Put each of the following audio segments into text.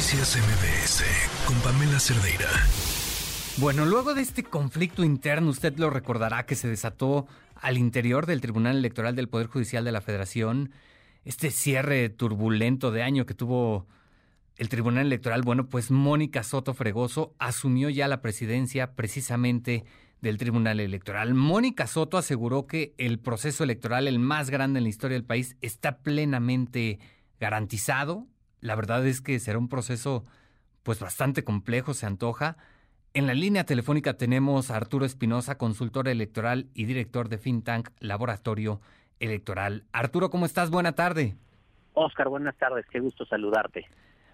Noticias MBS con Pamela Cerdeira. Bueno, luego de este conflicto interno, usted lo recordará que se desató al interior del Tribunal Electoral del Poder Judicial de la Federación, este cierre turbulento de año que tuvo el Tribunal Electoral, bueno, pues Mónica Soto Fregoso asumió ya la presidencia precisamente del Tribunal Electoral. Mónica Soto aseguró que el proceso electoral, el más grande en la historia del país, está plenamente garantizado. La verdad es que será un proceso pues bastante complejo, se antoja. En la línea telefónica tenemos a Arturo Espinosa, consultor electoral y director de FinTank Laboratorio Electoral. Arturo, ¿cómo estás? Buena tarde. Oscar, buenas tardes, qué gusto saludarte.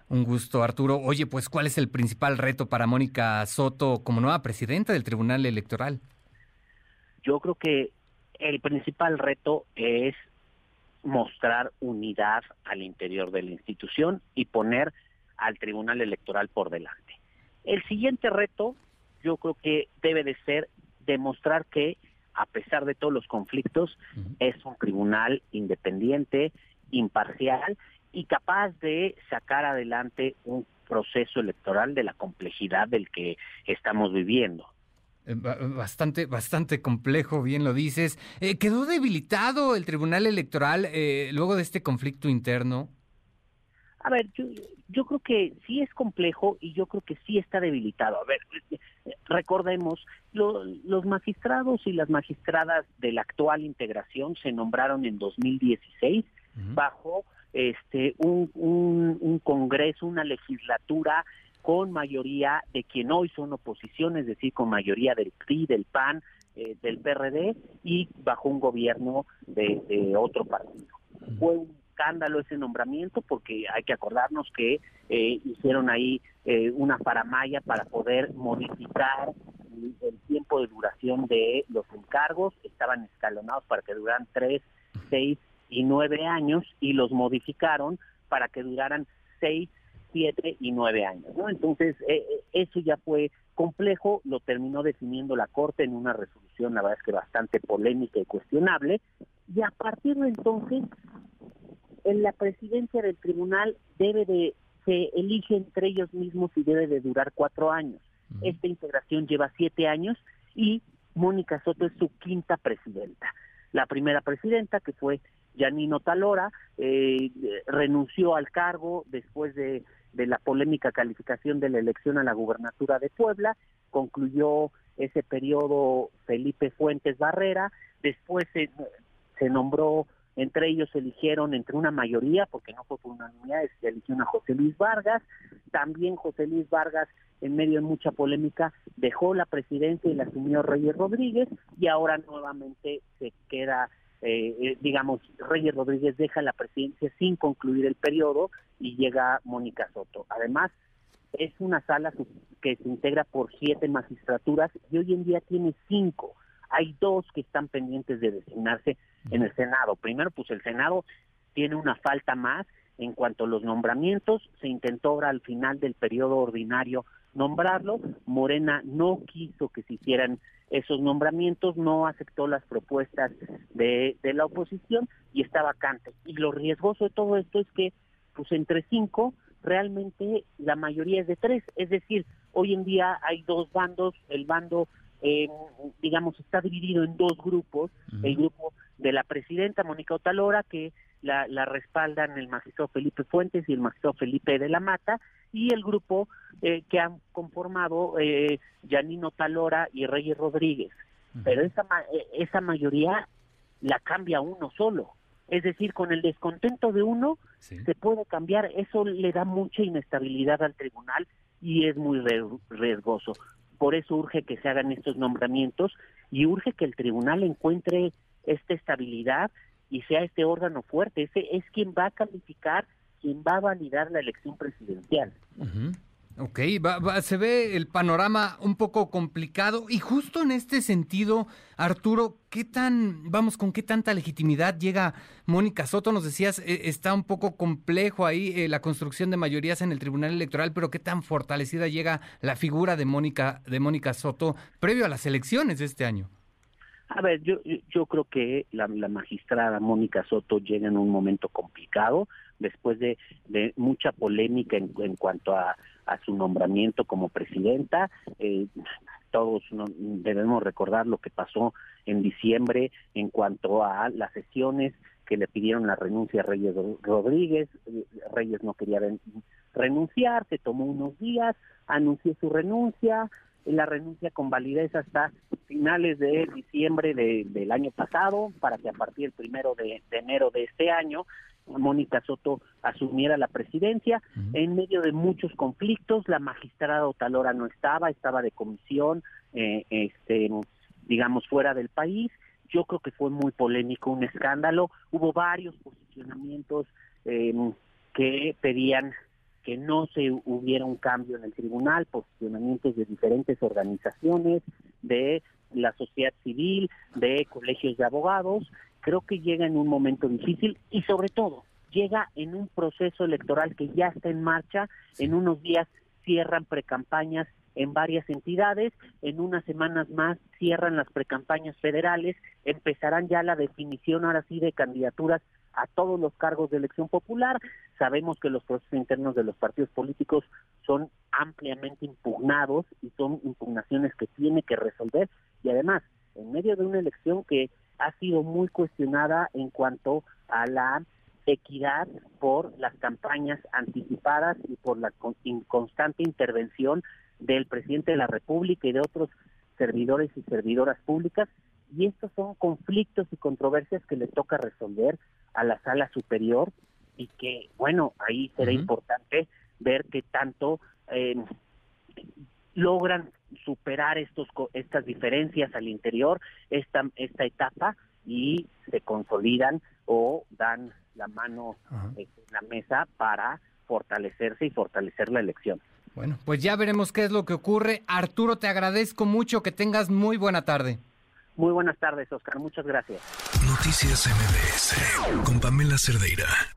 Un gusto, Arturo. Oye, pues, ¿cuál es el principal reto para Mónica Soto como nueva presidenta del Tribunal Electoral? Yo creo que el principal reto es mostrar unidad al interior de la institución y poner al Tribunal Electoral por delante. El siguiente reto, yo creo que debe de ser demostrar que, a pesar de todos los conflictos, es un tribunal independiente, imparcial y capaz de sacar adelante un proceso electoral de la complejidad del que estamos viviendo. Eh, bastante, bastante complejo, bien lo dices. Eh, ¿Quedó debilitado el Tribunal Electoral eh, luego de este conflicto interno? A ver, yo, yo creo que sí es complejo y yo creo que sí está debilitado. A ver, recordemos, los magistrados y las magistradas de la actual integración se nombraron en 2016 bajo este un, un, congreso, una legislatura con mayoría de quien hoy son oposición, es decir, con mayoría del PRI, del PAN, eh, del PRD y bajo un gobierno de, otro partido. Fue un escándalo ese nombramiento porque hay que acordarnos que eh, hicieron ahí eh, una paramaya para poder modificar el tiempo de duración de los encargos, estaban escalonados para que duraran tres, seis y nueve años y los modificaron para que duraran seis, siete y nueve años. ¿no? Entonces, eh, eh, eso ya fue complejo, lo terminó definiendo la Corte en una resolución, la verdad es que bastante polémica y cuestionable, y a partir de entonces, en la presidencia del tribunal debe de, se elige entre ellos mismos y debe de durar cuatro años. Esta integración lleva siete años y Mónica Soto es su quinta presidenta. La primera presidenta, que fue Yanino Talora, eh, renunció al cargo después de, la polémica calificación de la elección a la gubernatura de Puebla, concluyó ese periodo Felipe Fuentes Barrera, después se, se nombró, entre ellos eligieron entre una mayoría, porque no fue por unanimidad, se eligió a José Luis Vargas, también José Luis Vargas en medio de mucha polémica dejó la presidencia y la asumió Reyes Rodríguez y ahora nuevamente se queda eh, eh, digamos, Reyes Rodríguez deja la presidencia sin concluir el periodo y llega Mónica Soto. Además, es una sala que se integra por siete magistraturas y hoy en día tiene cinco. Hay dos que están pendientes de designarse en el Senado. Primero, pues el Senado tiene una falta más en cuanto a los nombramientos. Se intentó ahora al final del periodo ordinario nombrarlo. Morena no quiso que se hicieran esos nombramientos, no aceptó las propuestas de, de la oposición y está vacante. Y lo riesgoso de todo esto es que, pues entre cinco, realmente la mayoría es de tres. Es decir, hoy en día hay dos bandos, el bando, eh, digamos, está dividido en dos grupos, el grupo de la presidenta Mónica Otalora, que la, la respaldan el magistrado Felipe Fuentes y el magistrado Felipe de la Mata, y el grupo eh, que han conformado eh, Yanino Talora y Reyes Rodríguez. Pero esa, eh, esa mayoría la cambia uno solo. Es decir, con el descontento de uno se puede cambiar. Eso le da mucha inestabilidad al tribunal y es muy riesgoso. Por eso urge que se hagan estos nombramientos y urge que el tribunal encuentre esta estabilidad y sea este órgano fuerte. Ese es quien va a calificar quien va a validar la elección presidencial. Ok, se ve el panorama un poco complicado y justo en este sentido, Arturo, ¿qué tan, vamos, con qué tanta legitimidad llega Mónica Soto? Nos decías, e, está un poco complejo ahí eh, la construcción de mayorías en el Tribunal Electoral, pero ¿qué tan fortalecida llega la figura de Mónica, de Mónica Soto previo a las elecciones de este año? A ver, yo, yo creo que la, magistrada Mónica Soto llega en un momento complicado, después de, de mucha polémica en, en cuanto a, a, su nombramiento como presidenta. Eh, todos debemos recordar lo que pasó en diciembre en cuanto a las sesiones que le pidieron la renuncia a Reyes Rodríguez. Reyes no quería renunciar, se tomó unos días, anunció su renuncia, la renuncia con validez hasta finales de diciembre del año pasado, para que a partir del primero de, enero de este año Mónica Soto asumiera la presidencia en medio de muchos conflictos. La magistrada Otalora no estaba, estaba de comisión, eh, este, digamos, fuera del país. Yo creo que fue muy polémico, un escándalo. Hubo varios posicionamientos eh, que pedían que no se hubiera un cambio en el tribunal, posicionamientos de diferentes organizaciones, de la sociedad civil, de colegios de abogados, creo que llega en un momento difícil y sobre todo llega en un proceso electoral que ya está en marcha, en unos días cierran precampañas en varias entidades, en unas semanas más cierran las precampañas federales, empezarán ya la definición ahora sí de candidaturas a todos los cargos de elección popular. Sabemos que los procesos internos de los partidos políticos son ampliamente impugnados y son impugnaciones que tiene que resolver y además en medio de una elección que ha sido muy cuestionada en cuanto a la equidad por las campañas anticipadas y por la constante intervención del presidente de la República y de otros servidores y servidoras públicas y estos son conflictos y controversias que le toca resolver a la sala superior y que, bueno, ahí será importante ver qué tanto eh, logran superar estos estas diferencias al interior esta esta etapa y se consolidan o dan la mano en la mesa para fortalecerse y fortalecer la elección. Bueno, pues ya veremos qué es lo que ocurre. Arturo, te agradezco mucho, que tengas muy buena tarde. Muy buenas tardes, Oscar. Muchas gracias. Noticias MBS con Pamela Cerdeira.